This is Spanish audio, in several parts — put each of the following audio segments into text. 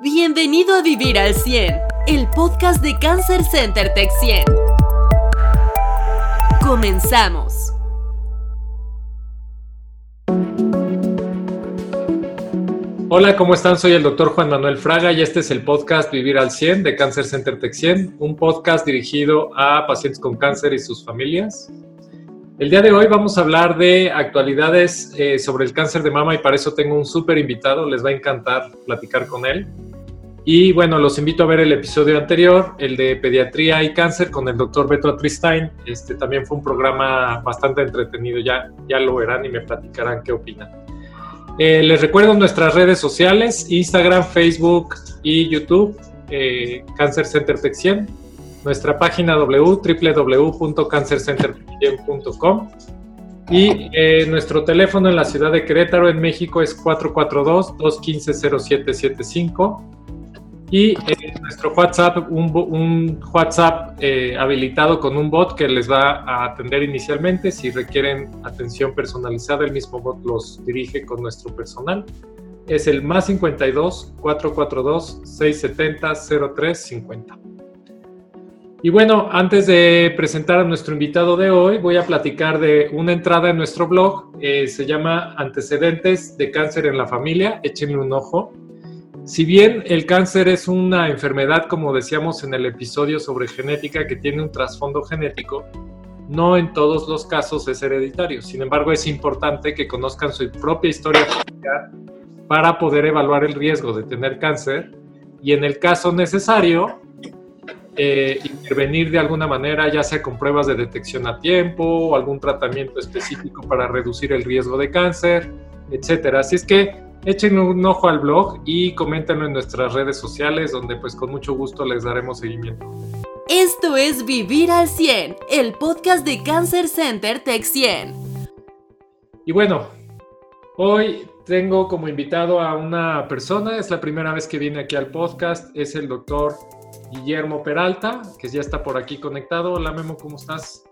Bienvenido a Vivir al 100, el podcast de Cancer Center Tech 100. Comenzamos. Hola, ¿cómo están? Soy el doctor Juan Manuel Fraga y este es el podcast Vivir al 100 de Cancer Center Tech 100, un podcast dirigido a pacientes con cáncer y sus familias. El día de hoy vamos a hablar de actualidades eh, sobre el cáncer de mama y para eso tengo un súper invitado, les va a encantar platicar con él. Y bueno, los invito a ver el episodio anterior, el de pediatría y cáncer con el doctor Beto Atristain. Este también fue un programa bastante entretenido, ya, ya lo verán y me platicarán qué opinan. Eh, les recuerdo nuestras redes sociales, Instagram, Facebook y YouTube, eh, Cáncer Center Tech 100 nuestra página www.cancercenter.com y eh, nuestro teléfono en la ciudad de Querétaro, en México, es 442-215-0775. Y eh, nuestro WhatsApp, un, WhatsApp eh, habilitado con un bot que les va a atender inicialmente. Si requieren atención personalizada, el mismo bot los dirige con nuestro personal. Es el más 52 442 670 0350. Y bueno, antes de presentar a nuestro invitado de hoy, voy a platicar de una entrada en nuestro blog. Eh, se llama Antecedentes de cáncer en la familia. Échenle un ojo. Si bien el cáncer es una enfermedad, como decíamos en el episodio sobre genética, que tiene un trasfondo genético, no en todos los casos es hereditario. Sin embargo, es importante que conozcan su propia historia para poder evaluar el riesgo de tener cáncer y en el caso necesario, eh, intervenir de alguna manera, ya sea con pruebas de detección a tiempo o algún tratamiento específico para reducir el riesgo de cáncer, etcétera. Así es que echen un ojo al blog y coméntenlo en nuestras redes sociales, donde pues con mucho gusto les daremos seguimiento. Esto es Vivir al 100, el podcast de Cancer Center Tech 100. Y bueno, hoy tengo como invitado a una persona, es la primera vez que viene aquí al podcast, es el doctor Guillermo Peralta, que ya está por aquí conectado. Hola Memo, ¿cómo estás?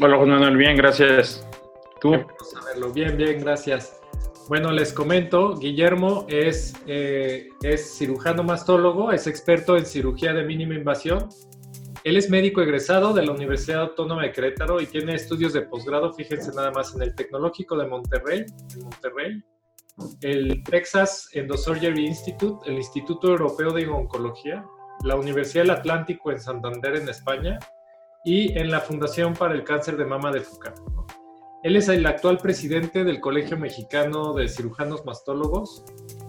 Hola Juan Manuel, bien, gracias. ¿Tú? Bien, bien, gracias. Bueno, les comento, Guillermo es, eh, es cirujano mastólogo, es experto en cirugía de mínima invasión. Él es médico egresado de la Universidad Autónoma de Querétaro y tiene estudios de posgrado, fíjense nada más, en el Tecnológico de Monterrey, en Monterrey, el Texas Endosurgery Institute, el Instituto Europeo de Oncología, la Universidad del Atlántico en Santander, en España, y en la Fundación para el Cáncer de Mama de FUCA. Él es el actual presidente del Colegio Mexicano de Cirujanos Mastólogos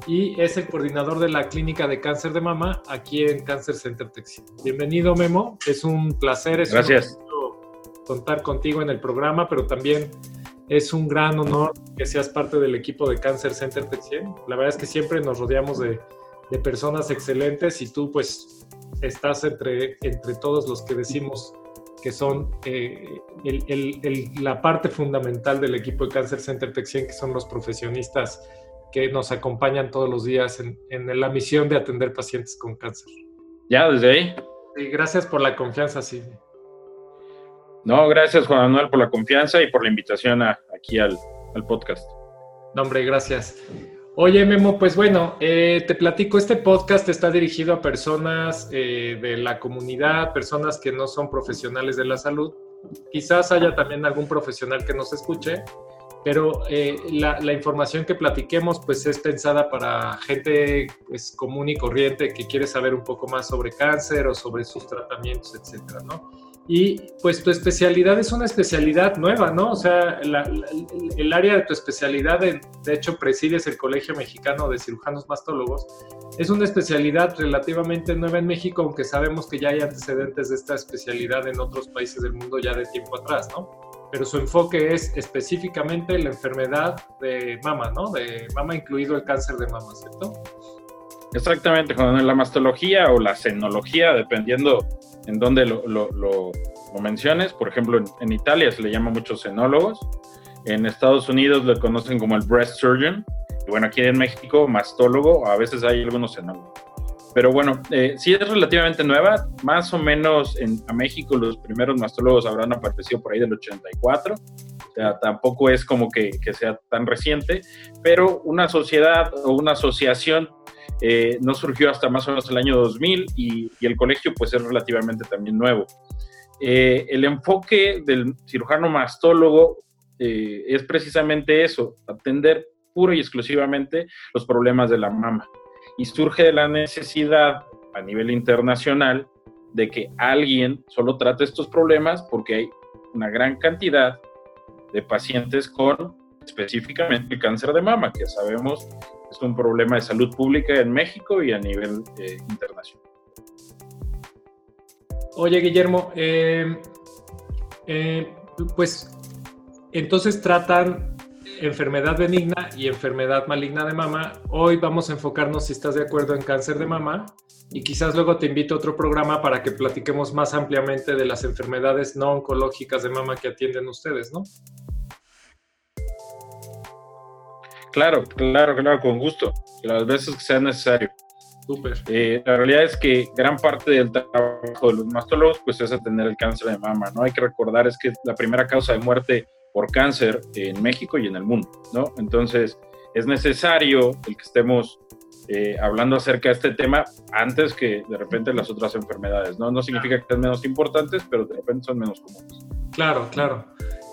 y es el coordinador de la Clínica de Cáncer de Mama aquí en Cancer Center Texas. Bienvenido, Memo. Es un placer. Es Gracias. contar contigo en el programa, pero también es un gran honor que seas parte del equipo de Cancer Center Tech 100. La verdad es que siempre nos rodeamos de, personas excelentes y tú pues estás entre, entre todos los que decimos que son eh, la parte fundamental del equipo de Cancer Center Tech 100, que son los profesionistas que nos acompañan todos los días en, en la misión de atender pacientes con cáncer. Ya, desde ahí. Gracias por la confianza, sí. No, gracias Juan Manuel por la confianza y por la invitación aquí al, podcast. No, hombre, gracias. Oye, Memo, pues bueno, eh, te platico, este podcast está dirigido a personas eh, de la comunidad, personas que no son profesionales de la salud. Quizás haya también algún profesional que nos escuche, pero eh, la, la, información que platiquemos pues es pensada para gente pues, común y corriente que quiere saber un poco más sobre cáncer o sobre sus tratamientos, etcétera, ¿no? Y pues tu especialidad es una especialidad nueva, ¿no? O sea, el área de tu especialidad, de, hecho, presides el Colegio Mexicano de Cirujanos Mastólogos, es una especialidad relativamente nueva en México, aunque sabemos que ya hay antecedentes de esta especialidad en otros países del mundo ya de tiempo atrás, ¿no? Pero su enfoque es específicamente la enfermedad de mama, ¿no? De mama incluido el cáncer de mama, ¿cierto? Exactamente, con la mastología o la senología, dependiendo en donde lo, lo, menciones. Por ejemplo, en, Italia se le llama muchos cenólogos. En Estados Unidos lo conocen como el breast surgeon. Y bueno, aquí en México, mastólogo, a veces hay algunos cenólogos. Pero bueno, eh, sí es relativamente nueva. Más o menos en a México los primeros mastólogos habrán aparecido por ahí del 84. O sea, tampoco es como que, que sea tan reciente. Pero una sociedad o una asociación eh, no surgió hasta más o menos el año 2000 y, el colegio pues es relativamente también nuevo. Eh, el enfoque del cirujano mastólogo eh, es precisamente eso, atender puro y exclusivamente los problemas de la mama. Y surge de la necesidad a nivel internacional de que alguien solo trate estos problemas porque hay una gran cantidad de pacientes con específicamente el cáncer de mama, que sabemos es un problema de salud pública en México y a nivel eh, internacional. Oye, Guillermo, eh, eh, pues entonces tratan enfermedad benigna y enfermedad maligna de mama. Hoy vamos a enfocarnos, si estás de acuerdo, en cáncer de mama y quizás luego te invito a otro programa para que platiquemos más ampliamente de las enfermedades no oncológicas de mama que atienden ustedes, ¿no? Claro, claro, claro, con gusto, las veces que sea necesario. Eh, la realidad es que gran parte del trabajo de los mastólogos pues es atender el cáncer de mama, ¿no? Hay que recordar es que es la primera causa de muerte por cáncer en México y en el mundo, ¿no? Entonces es necesario el que estemos eh, hablando acerca de este tema antes que de repente las otras enfermedades, ¿no? No significa que sean menos importantes, pero de repente son menos comunes. Claro, claro.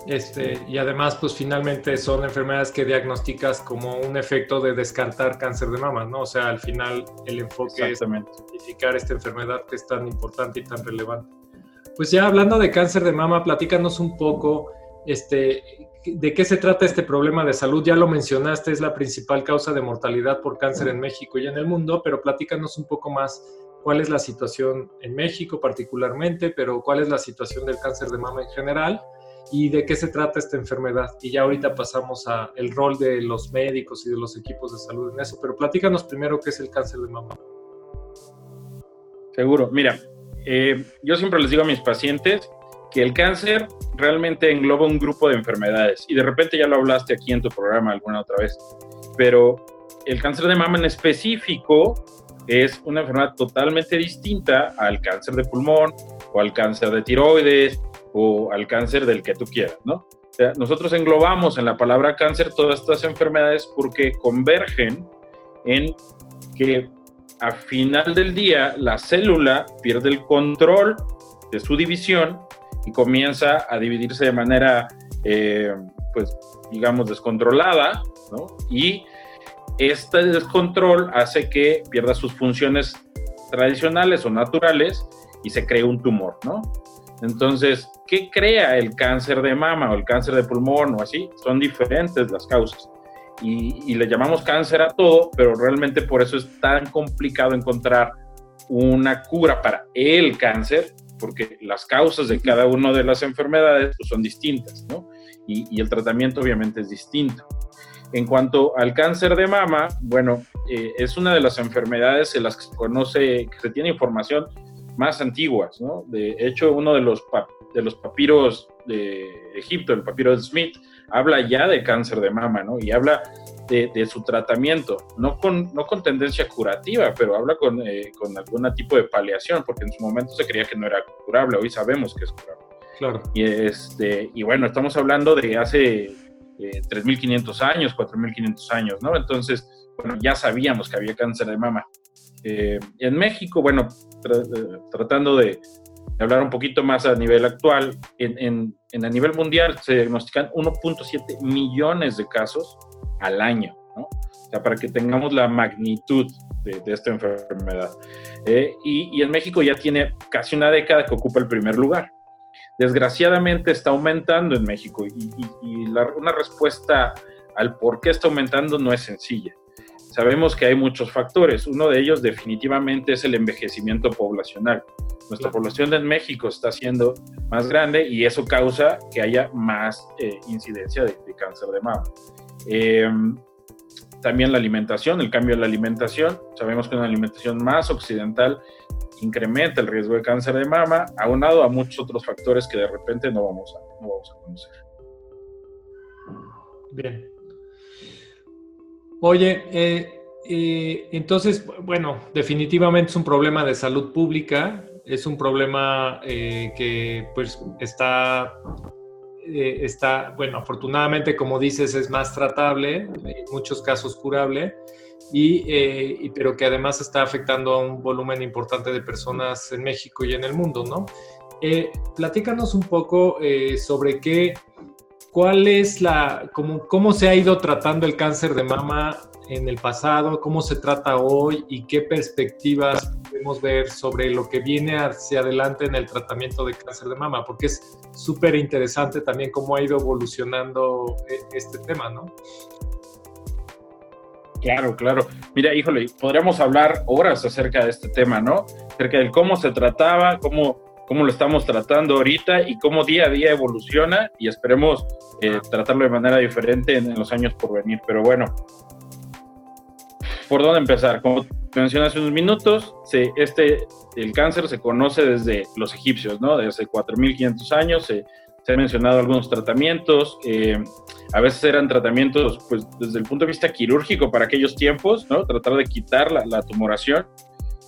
Este, y además, pues finalmente son enfermedades que diagnosticas como un efecto de descartar cáncer de mama, ¿no? O sea, al final el enfoque es identificar esta enfermedad que es tan importante y tan relevante. Pues ya hablando de cáncer de mama, platícanos un poco, este, de qué se trata este problema de salud. Ya lo mencionaste, es la principal causa de mortalidad por cáncer en México y en el mundo, pero platícanos un poco más cuál es la situación en México particularmente, pero cuál es la situación del cáncer de mama en general y de qué se trata esta enfermedad. Y ya ahorita pasamos a el rol de los médicos y de los equipos de salud en eso, pero platícanos primero qué es el cáncer de mama. Seguro, mira, eh, yo siempre les digo a mis pacientes que el cáncer realmente engloba un grupo de enfermedades y de repente ya lo hablaste aquí en tu programa alguna otra vez, pero el cáncer de mama en específico es una enfermedad totalmente distinta al cáncer de pulmón o al cáncer de tiroides o al cáncer del que tú quieras, ¿no? Nosotros englobamos en la palabra cáncer todas estas enfermedades porque convergen en que a final del día la célula pierde el control de su división y comienza a dividirse de manera, eh, pues, digamos, descontrolada, ¿no? Y este descontrol hace que pierda sus funciones tradicionales o naturales y se cree un tumor, ¿no? Entonces, ¿qué crea el cáncer de mama o el cáncer de pulmón o así? Son diferentes las causas. Y, le llamamos cáncer a todo, pero realmente por eso es tan complicado encontrar una cura para el cáncer, porque las causas de cada una de las enfermedades pues, son distintas, ¿no? Y, el tratamiento obviamente es distinto. En cuanto al cáncer de mama, bueno, eh, es una de las enfermedades en las que se conoce, que se tiene información más antiguas, ¿no? De hecho, uno de los, de los papiros de Egipto, el papiro de Smith, habla ya de cáncer de mama, ¿no? Y habla de, su tratamiento, no con, no con tendencia curativa, pero habla con, eh, con algún tipo de paliación, porque en su momento se creía que no era curable, hoy sabemos que es curable. Claro. Y, este, y bueno, estamos hablando de hace eh, 3.500 años, 4.500 años, ¿no? Entonces, bueno, ya sabíamos que había cáncer de mama. Eh, en México, bueno, eh, tratando de, hablar un poquito más a nivel actual, en, a nivel mundial se diagnostican 1.7 millones de casos al año, ¿no? O sea, para que tengamos la magnitud de, esta enfermedad. Eh, y, en México ya tiene casi una década que ocupa el primer lugar. Desgraciadamente está aumentando en México y, una respuesta al por qué está aumentando no es sencilla. Sabemos que hay muchos factores. Uno de ellos definitivamente es el envejecimiento poblacional. Nuestra población en México está siendo más grande y eso causa que haya más eh, incidencia de, cáncer de mama. Em, también la alimentación, el cambio de la alimentación. Sabemos que una alimentación más occidental incrementa el riesgo de cáncer de mama, aunado a muchos otros factores que de repente no vamos a, no vamos a conocer. Bien, Oye, eh, eh, entonces, bueno, definitivamente es un problema de salud pública, es un problema eh, que pues está, está, bueno, afortunadamente como dices es más tratable, en muchos casos curable, y, pero que además está afectando a un volumen importante de personas en México y en el mundo, ¿no? platícanos un poco sobre qué, cuál es la, cómo, cómo se ha ido tratando el cáncer de mama en el pasado, cómo se trata hoy y qué perspectivas podemos ver sobre lo que viene hacia adelante en el tratamiento de cáncer de mama, porque es súper interesante también cómo ha ido evolucionando eh, este tema, ¿no? Claro, claro. Mira, híjole, podríamos hablar horas acerca de este tema, ¿no? Acerca de cómo se trataba, cómo, cómo lo estamos tratando ahorita y cómo día a día evoluciona y esperemos eh, tratarlo de manera diferente en, en, los años por venir. Pero bueno, ¿Por dónde empezar? Como mencioné hace unos minutos, este, el cáncer se conoce desde los egipcios, ¿no? Desde 4.500 años se, han mencionado algunos tratamientos, eh, a veces eran tratamientos, pues, desde el punto de vista quirúrgico para aquellos tiempos, ¿no? Tratar de quitar la, tumoración.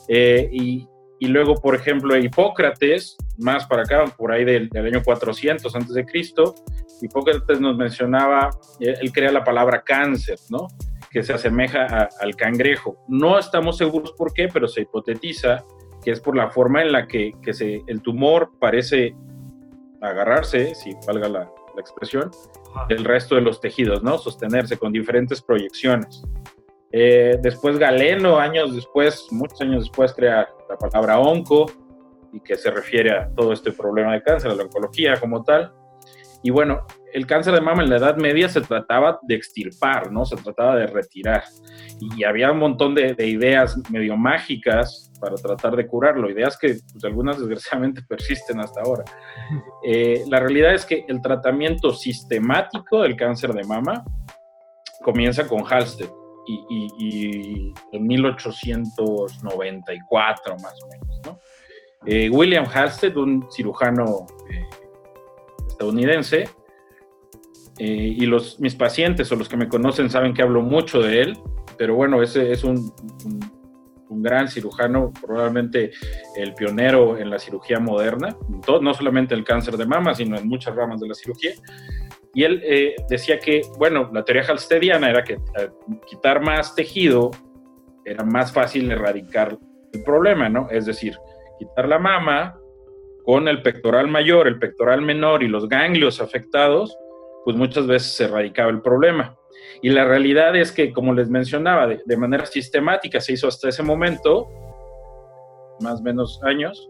Eh, y, luego, por ejemplo, Hipócrates, más para acá, por ahí del, año 400 antes de Cristo, Hipócrates nos mencionaba, él crea la palabra cáncer, ¿no? que se asemeja al cangrejo. No estamos seguros por qué, pero se hipotetiza que es por la forma en la que, se, el tumor parece agarrarse, si valga la, expresión, del resto de los tejidos, ¿no? Sostenerse con diferentes proyecciones. Eh, después Galeno, años después, muchos años después, crea la palabra onco y que se refiere a todo este problema de cáncer, a la oncología como tal. Y bueno, el cáncer de mama en la Edad Media se trataba de extirpar, ¿no? Se trataba de retirar. Y había un montón de, ideas medio mágicas para tratar de curarlo, ideas que pues, algunas desgraciadamente persisten hasta ahora. Eh, la realidad es que el tratamiento sistemático del cáncer de mama comienza con Halsted y, en 1894 más o menos, ¿no? Eh, William Halsted, un cirujano eh, estadounidense, eh, y los, mis pacientes o los que me conocen saben que hablo mucho de él, pero bueno, ese es un, un, gran cirujano, probablemente el pionero en la cirugía moderna, no solamente el cáncer de mama, sino en muchas ramas de la cirugía. Y él eh, decía que, bueno, la teoría halstediana era que eh, quitar más tejido era más fácil erradicar el problema, ¿no? Es decir, quitar la mama con el pectoral mayor, el pectoral menor y los ganglios afectados, pues muchas veces se erradicaba el problema. Y la realidad es que, como les mencionaba, de, manera sistemática se hizo hasta ese momento, más o menos años,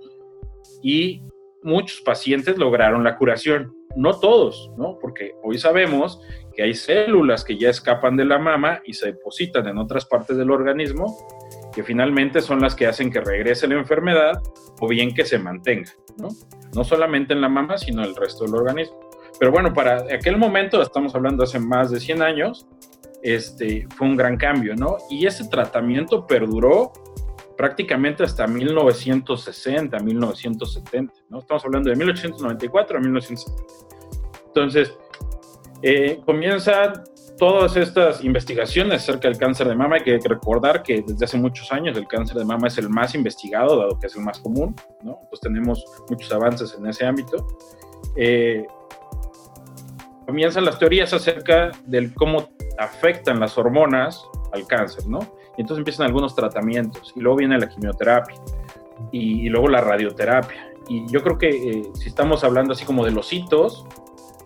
y muchos pacientes lograron la curación. No todos, ¿no? Porque hoy sabemos que hay células que ya escapan de la mama y se depositan en otras partes del organismo, que finalmente son las que hacen que regrese la enfermedad o bien que se mantenga, ¿no? No solamente en la mama, sino en el resto del organismo. Pero bueno, para aquel momento, estamos hablando hace más de 100 años, este, fue un gran cambio, ¿no? Y ese tratamiento perduró prácticamente hasta 1960, 1970, ¿no? Estamos hablando de 1894 a 1970. Entonces, eh, comienzan todas estas investigaciones acerca del cáncer de mama. Hay que recordar que desde hace muchos años el cáncer de mama es el más investigado, dado que es el más común, ¿no? Pues tenemos muchos avances en ese ámbito. Eh, comienzan las teorías acerca del cómo afectan las hormonas al cáncer, ¿no? Y entonces empiezan algunos tratamientos y luego viene la quimioterapia y, luego la radioterapia. Y yo creo que eh, si estamos hablando así como de los hitos,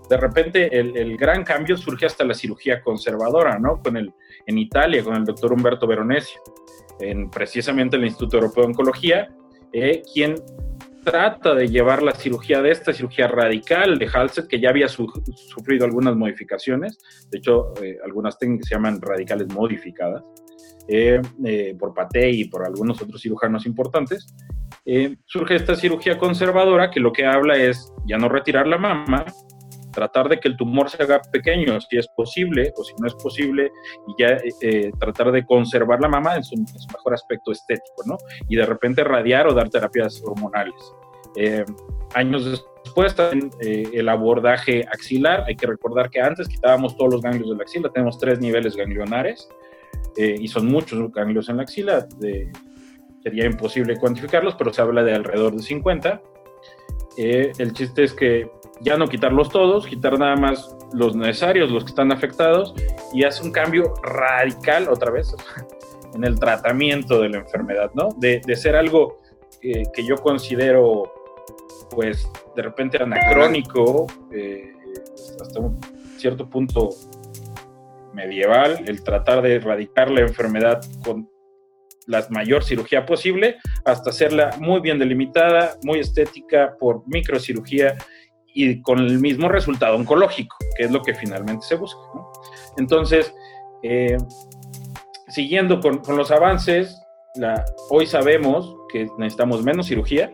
de repente el, gran cambio surge hasta la cirugía conservadora, ¿no? Con el, en Italia, con el doctor Humberto Veronesi, en precisamente el Instituto Europeo de Oncología, eh, quien trata de llevar la cirugía de esta cirugía radical de Halsted, que ya había sufrido algunas modificaciones, de hecho, eh, algunas técnicas se llaman radicales modificadas, eh, eh, por Pate y por algunos otros cirujanos importantes, surge esta cirugía conservadora que lo que habla es ya no retirar la mama, tratar de que el tumor se haga pequeño si es posible o si no es posible y ya tratar de conservar la mama en su, en su, mejor aspecto estético, ¿no? Y de repente radiar o dar terapias hormonales. Eh, años después, eh, el abordaje axilar. Hay que recordar que antes quitábamos todos los ganglios de la axila. Tenemos tres niveles ganglionares eh, y son muchos ganglios en la axila. sería imposible cuantificarlos, pero se habla de alrededor de 50. el chiste es que ya no quitarlos todos, quitar nada más los necesarios, los que están afectados, y hace un cambio radical otra vez en el tratamiento de la enfermedad, ¿no? De, ser algo que yo considero, pues, de repente anacrónico, eh, hasta un cierto punto medieval, el tratar de erradicar la enfermedad con la mayor cirugía posible, hasta hacerla muy bien delimitada, muy estética por microcirugía y con el mismo resultado oncológico, que es lo que finalmente se busca. Entonces, eh, siguiendo con, los avances, hoy sabemos que necesitamos menos cirugía,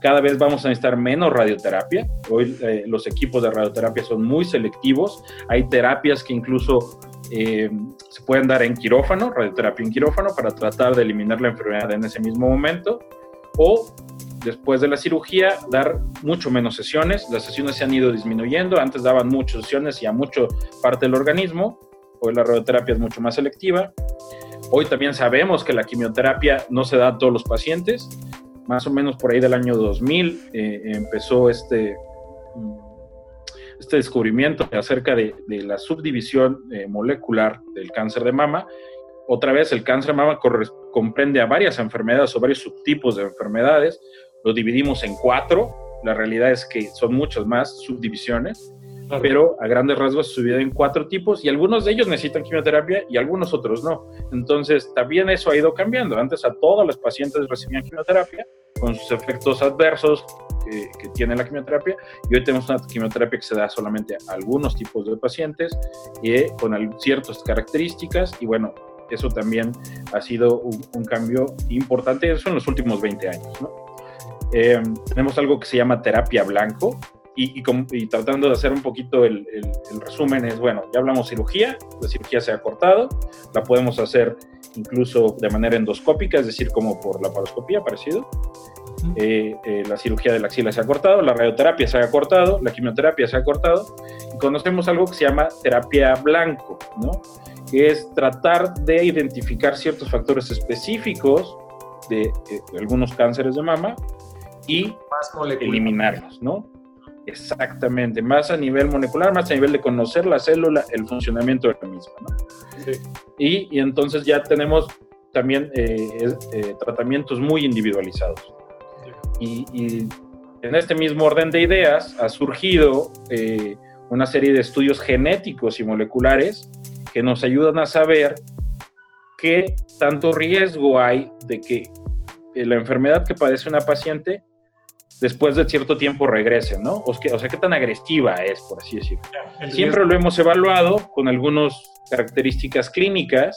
cada vez vamos a necesitar menos radioterapia. Hoy eh, los equipos de radioterapia son muy selectivos. Hay terapias que incluso eh, se pueden dar en quirófano, radioterapia en quirófano, para tratar de eliminar la enfermedad en ese mismo momento. O después de la cirugía, dar mucho menos sesiones. Las sesiones se han ido disminuyendo. Antes daban muchas sesiones y a mucho parte del organismo. Hoy la radioterapia es mucho más selectiva. Hoy también sabemos que la quimioterapia no se da a todos los pacientes más o menos por ahí del año 2000 eh, empezó este, este descubrimiento acerca de, la subdivisión eh, molecular del cáncer de mama. Otra vez, el cáncer de mama comprende a varias enfermedades o varios subtipos de enfermedades. Lo dividimos en cuatro. La realidad es que son muchas más subdivisiones, pero a grandes rasgos se divide en cuatro tipos y algunos de ellos necesitan quimioterapia y algunos otros no. Entonces, también eso ha ido cambiando. Antes a todos los pacientes recibían quimioterapia con sus efectos adversos que, tiene la quimioterapia y hoy tenemos una quimioterapia que se da solamente a algunos tipos de pacientes y con ciertas características y bueno, eso también ha sido un, cambio importante, eso en los últimos 20 años. Eh, tenemos algo que se llama terapia blanco, y, y, tratando de hacer un poquito el, el, resumen es, bueno, ya hablamos cirugía, la cirugía se ha cortado, la podemos hacer incluso de manera endoscópica, es decir, como por la paroscopía, parecido. Eh, eh, la cirugía de la axila se ha cortado, la radioterapia se ha cortado, la quimioterapia se ha cortado, y conocemos algo que se llama terapia blanco, ¿no? que es tratar de identificar ciertos factores específicos de, eh, algunos cánceres de mama y eliminarlos, ¿no? Exactamente, más a nivel molecular, más a nivel de conocer la célula, el funcionamiento de la misma. ¿no? Y, y, entonces ya tenemos también tratamientos muy individualizados. Y, en este mismo orden de ideas ha surgido eh, una serie de estudios genéticos y moleculares que nos ayudan a saber qué tanto riesgo hay de que eh, la enfermedad que padece una paciente después de cierto tiempo regrese, ¿no? O, sea, qué tan agresiva es, por así decirlo. Siempre lo hemos evaluado con algunas características clínicas,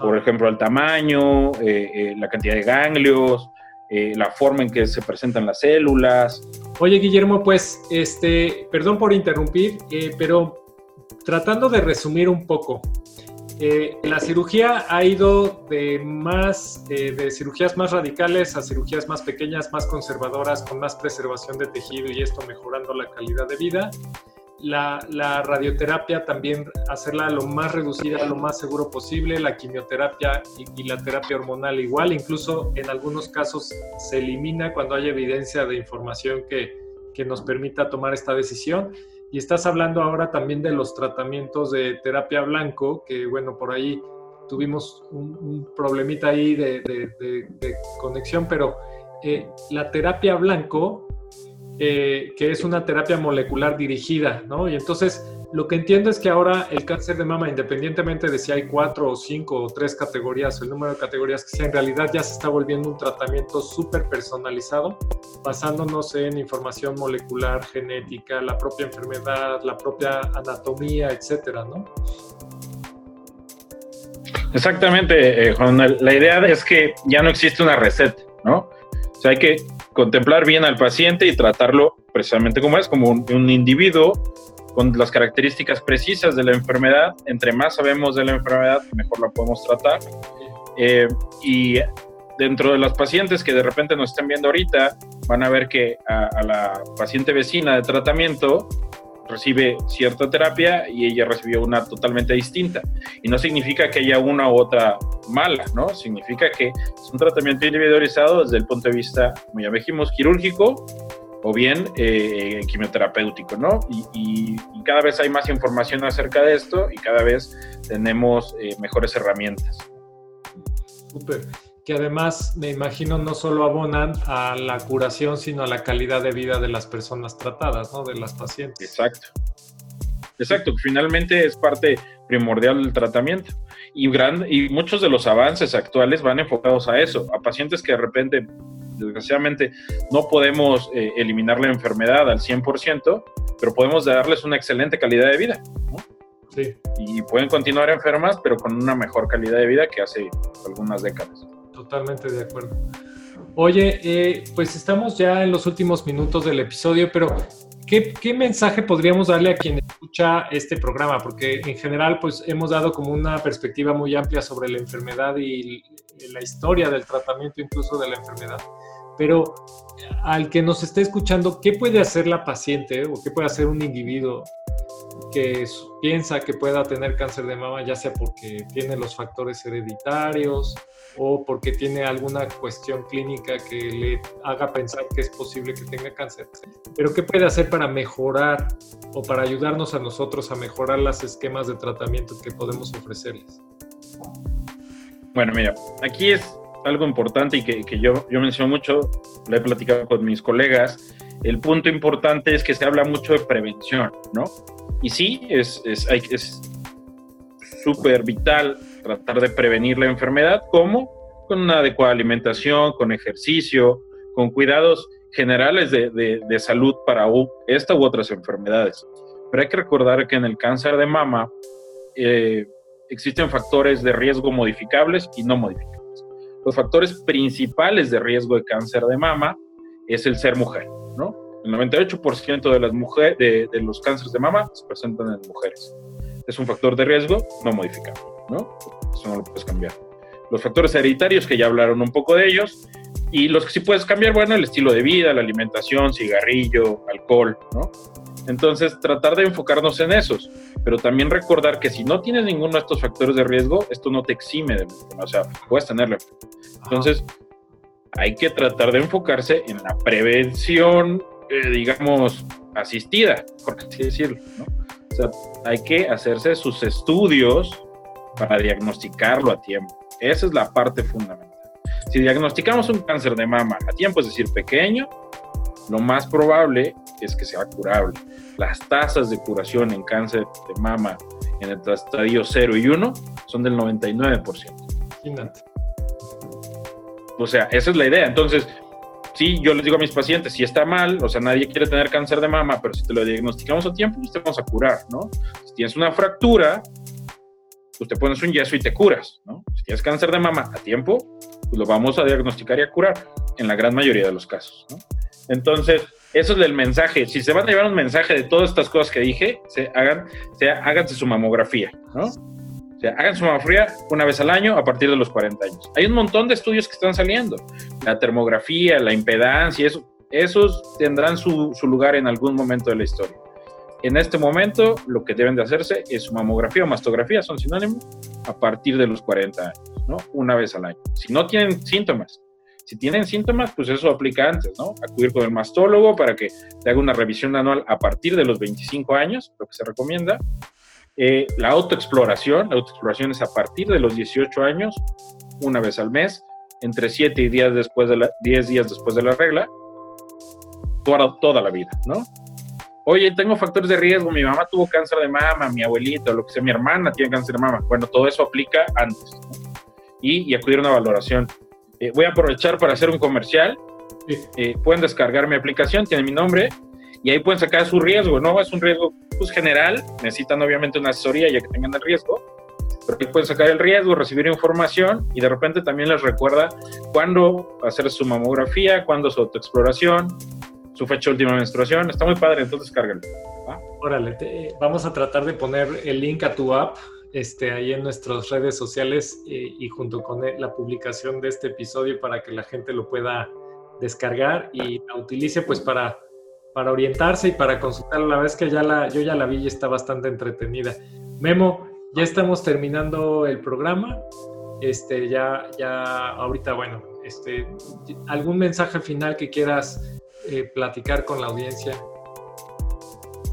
por ejemplo, el tamaño, eh, la cantidad de ganglios, eh, la forma en que se presentan las células. Oye, Guillermo, pues, este, perdón por interrumpir, eh, pero tratando de resumir un poco, eh, la cirugía ha ido de más, de cirugías más radicales a cirugías más pequeñas, más conservadoras, con más preservación de tejido y esto mejorando la calidad de vida la, radioterapia también hacerla lo más reducida, lo más seguro posible, la quimioterapia y, la terapia hormonal igual, incluso en algunos casos se elimina cuando hay evidencia de información que, que nos permita tomar esta decisión. Y estás hablando ahora también de los tratamientos de terapia blanco, que bueno, por ahí tuvimos un, problemita ahí de, conexión, pero eh, la terapia blanco eh, que es una terapia molecular dirigida, ¿no? Y entonces lo que entiendo es que ahora el cáncer de mama, independientemente de si hay cuatro o cinco o tres categorías, el número de categorías que sea, en realidad ya se está volviendo un tratamiento súper personalizado, basándonos en información molecular, genética, la propia enfermedad, la propia anatomía, etcétera, ¿no? Exactamente, eh, Juan. La idea es que ya no existe una receta, ¿no? O sea, hay que contemplar bien al paciente y tratarlo precisamente como es, como un, individuo con las características precisas de la enfermedad. Entre más sabemos de la enfermedad, mejor la podemos tratar. Eh, y dentro de los pacientes que de repente nos estén viendo ahorita, van a ver que a, la paciente vecina de tratamiento recibe cierta terapia y ella recibió una totalmente distinta. Y no significa que haya una u otra mala, ¿no? Significa que es un tratamiento individualizado desde el punto de vista, como ya dijimos, quirúrgico o bien eh, quimioterapéutico, ¿no? Y, cada vez hay más información acerca de esto y cada vez tenemos eh, mejores herramientas. Súper. Que además, me imagino, no solo abonan a la curación, sino a la calidad de vida de las personas tratadas, ¿no? De las pacientes. Exacto. Exacto, finalmente es parte primordial del tratamiento. Y, gran, y muchos de los avances actuales van enfocados a eso, a pacientes que de repente, desgraciadamente, no podemos eh, eliminar la enfermedad al 100%, pero podemos darles una excelente calidad de vida. Sí. Y pueden continuar enfermas, pero con una mejor calidad de vida que hace algunas décadas. Totalmente de acuerdo. Oye, eh, pues estamos ya en los últimos minutos del episodio, pero ¿qué, ¿qué, mensaje podríamos darle a quien escucha este programa? Porque en general, pues hemos dado como una perspectiva muy amplia sobre la enfermedad y la historia del tratamiento incluso de la enfermedad. Pero al que nos esté escuchando, ¿qué puede hacer la paciente o qué puede hacer un individuo que piensa que pueda tener cáncer de mama, ya sea porque tiene los factores hereditarios o porque tiene alguna cuestión clínica que le haga pensar que es posible que tenga cáncer. Pero ¿qué puede hacer para mejorar o para ayudarnos a nosotros a mejorar los esquemas de tratamiento que podemos ofrecerles? Bueno, mira, aquí es algo importante y que, que yo, yo menciono mucho, lo he platicado con mis colegas, el punto importante es que se habla mucho de prevención, ¿no? Y sí, es súper es, vital tratar de prevenir la enfermedad, como con una adecuada alimentación, con ejercicio, con cuidados generales de, de, salud para esta u otras enfermedades. Pero hay que recordar que en el cáncer de mama eh, existen factores de riesgo modificables y no modificables. Los factores principales de riesgo de cáncer de mama es el ser mujer, ¿no? El 98% de, las mujeres, de, los cánceres de mama se presentan en mujeres. Es un factor de riesgo no modificable, ¿no? Eso no lo puedes cambiar. Los factores hereditarios, que ya hablaron un poco de ellos, y los que sí puedes cambiar, bueno, el estilo de vida, la alimentación, cigarrillo, alcohol, ¿no? Entonces, tratar de enfocarnos en esos, pero también recordar que si no tienes ninguno de estos factores de riesgo, esto no te exime de o sea, puedes tenerlo. Entonces, hay que tratar de enfocarse en la prevención eh, digamos, asistida, por así decirlo, ¿no? O sea, hay que hacerse sus estudios para diagnosticarlo a tiempo. Esa es la parte fundamental. Si diagnosticamos un cáncer de mama a tiempo, es decir, pequeño, lo más probable es que sea curable. Las tasas de curación en cáncer de mama en el estadio 0 y 1 son del 99%. O sea, esa es la idea. Entonces, sí, yo les digo a mis pacientes, si está mal, o sea, nadie quiere tener cáncer de mama, pero si te lo diagnosticamos a tiempo, pues te vamos a curar, ¿no? Si tienes una fractura, pues te pones un yeso y te curas, ¿no? Si tienes cáncer de mama a tiempo, pues lo vamos a diagnosticar y a curar, en la gran mayoría de los casos, ¿no? Entonces, eso es el mensaje. Si se van a llevar un mensaje de todas estas cosas que dije, se hagan, se, háganse su mamografía, ¿no? hagan su fría una vez al año a partir de los 40 años. Hay un montón de estudios que están saliendo. La termografía, la impedancia, eso, esos tendrán su, lugar en algún momento de la historia. En este momento, lo que deben de hacerse es su mamografía o mastografía, son sinónimos, a partir de los 40 años, ¿no? Una vez al año. Si no tienen síntomas, si tienen síntomas, pues eso aplica antes, ¿no? Acudir con el mastólogo para que te haga una revisión anual a partir de los 25 años, lo que se recomienda, eh, la autoexploración, la autoexploración es a partir de los 18 años, una vez al mes, entre 7 y 10, después de la, 10 días después de la regla, toda, toda la vida, ¿no? Oye, tengo factores de riesgo, mi mamá tuvo cáncer de mama, mi abuelito, lo que sea, mi hermana tiene cáncer de mama. Bueno, todo eso aplica antes, y, y, acudir a una valoración. Eh, voy a aprovechar para hacer un comercial. Eh, pueden descargar mi aplicación, tiene mi nombre, y ahí pueden sacar su riesgo, ¿no? Es un riesgo pues, general, necesitan obviamente una asesoría ya que tengan el riesgo, pero ahí pueden sacar el riesgo, recibir información y de repente también les recuerda cuándo hacer su mamografía, cuándo su autoexploración, su fecha de última menstruación. Está muy padre, entonces cárguenlo. Órale, vamos a tratar de poner el link a tu app este, ahí en nuestras redes sociales eh, y junto con la publicación de este episodio para que la gente lo pueda descargar y la utilice pues para para orientarse y para consultar. La vez que ya la, yo ya la vi y está bastante entretenida. Memo, ya estamos terminando el programa. Este, ya, ya, ahorita, bueno, este, ¿algún mensaje final que quieras eh, platicar con la audiencia?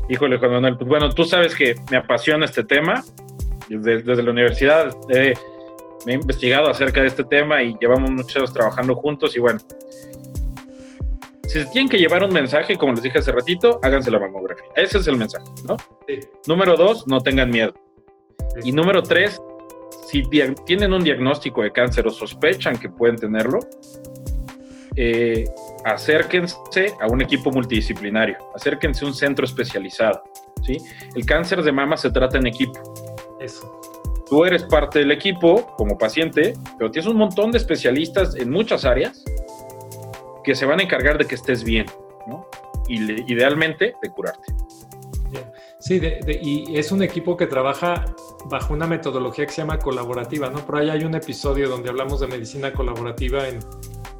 Híjole, Juan pues bueno, tú sabes que me apasiona este tema. Desde, desde la universidad he me he investigado acerca de este tema y llevamos muchos trabajando juntos y bueno, si se tienen que llevar un mensaje, como les dije hace ratito, háganse la mamografía. Ese es el mensaje, ¿no? Número dos, no tengan miedo. Y número tres, si tienen un diagnóstico de cáncer o sospechan que pueden tenerlo, eh, acérquense a un equipo multidisciplinario, acérquense a un centro especializado. ¿sí? El cáncer de mama se trata en equipo. Eso. Tú eres parte del equipo como paciente, pero tienes un montón de especialistas en muchas áreas que se van a encargar de que estés bien, ¿no? Y idealmente de curarte. Sí, y es un equipo que trabaja bajo una metodología que se llama colaborativa, ¿no? Por ahí hay un episodio donde hablamos de medicina colaborativa en,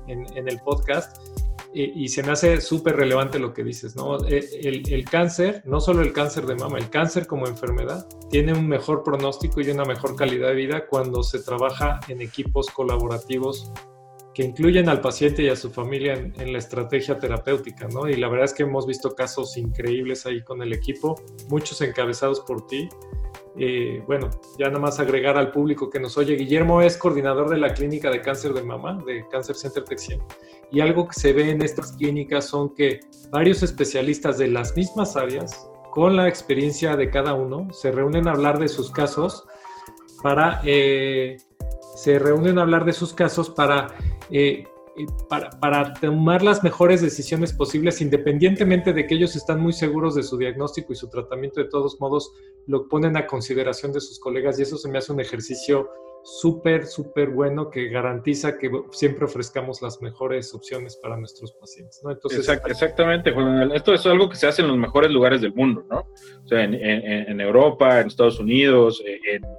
en, el podcast y, se me hace súper relevante lo que dices, ¿no? E, el, el, cáncer, no solo el cáncer de mama, el cáncer como enfermedad, tiene un mejor pronóstico y una mejor calidad de vida cuando se trabaja en equipos colaborativos que incluyen al paciente y a su familia en, la estrategia terapéutica, ¿no? Y la verdad es que hemos visto casos increíbles ahí con el equipo, muchos encabezados por ti. Eh, bueno, ya nada más agregar al público que nos oye, Guillermo es coordinador de la clínica de cáncer de mama, de Cancer Center Texien. Y algo que se ve en estas clínicas son que varios especialistas de las mismas áreas, con la experiencia de cada uno, se reúnen a hablar de sus casos para... Eh, se reúnen a hablar de sus casos para eh, eh, para, tomar las mejores decisiones posibles, independientemente de que ellos están muy seguros de su diagnóstico y su tratamiento, de todos modos lo ponen a consideración de sus colegas y eso se me hace un ejercicio súper, súper bueno que garantiza que siempre ofrezcamos las mejores opciones para nuestros pacientes. Entonces, exactamente, Esto es algo que se hace en los mejores lugares del mundo, ¿no? O sea, en, Europa, en Estados Unidos,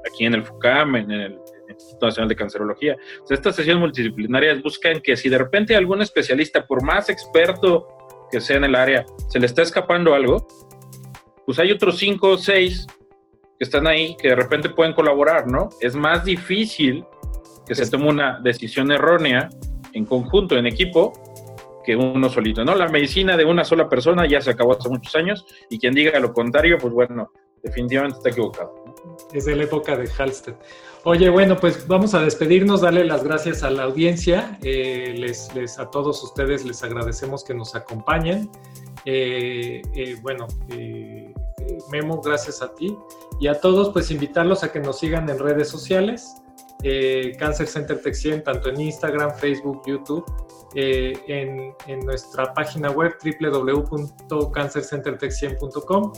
aquí en el FUCAM, en el Instituto Nacional de Cancerología. estas sesiones multidisciplinarias buscan que si de repente algún especialista, por más experto que sea en el área, se le está escapando algo, pues hay otros cinco o seis que están ahí que de repente pueden colaborar, ¿no? Es más difícil que se tome una decisión errónea en conjunto, en equipo, que uno solito, ¿no? La medicina de una sola persona ya se acabó hace muchos años y quien diga lo contrario, pues bueno, definitivamente está equivocado. Es de la época de Halstead. Oye, bueno, pues vamos a despedirnos, darle las gracias a la audiencia. Eh, les, a todos ustedes les agradecemos que nos acompañen. Eh, eh bueno, eh, Memo, gracias a ti. Y a todos, pues invitarlos a que nos sigan en redes sociales. Cancer Center Texien, tanto en Instagram, Facebook, YouTube. Eh, en, nuestra página web www.cancercentertexcien.com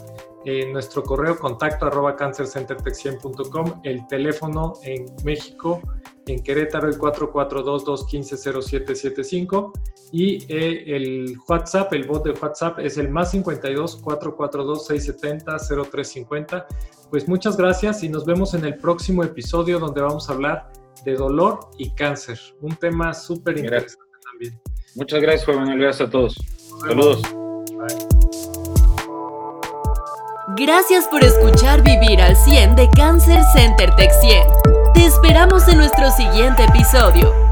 eh, nuestro correo contacto arroba cancercentertech100.com, el teléfono en México, en Querétaro el 442-215-0775 y eh, el WhatsApp, el bot de WhatsApp es el más 52-442-670-0350. Pues muchas gracias y nos vemos en el próximo episodio donde vamos a hablar de dolor y cáncer, un tema súper interesante también. Muchas gracias, Juan Manuel, gracias a todos. Saludos. Gracias por escuchar Vivir al 100 de Cancer Center Tech 100. Te esperamos en nuestro siguiente episodio.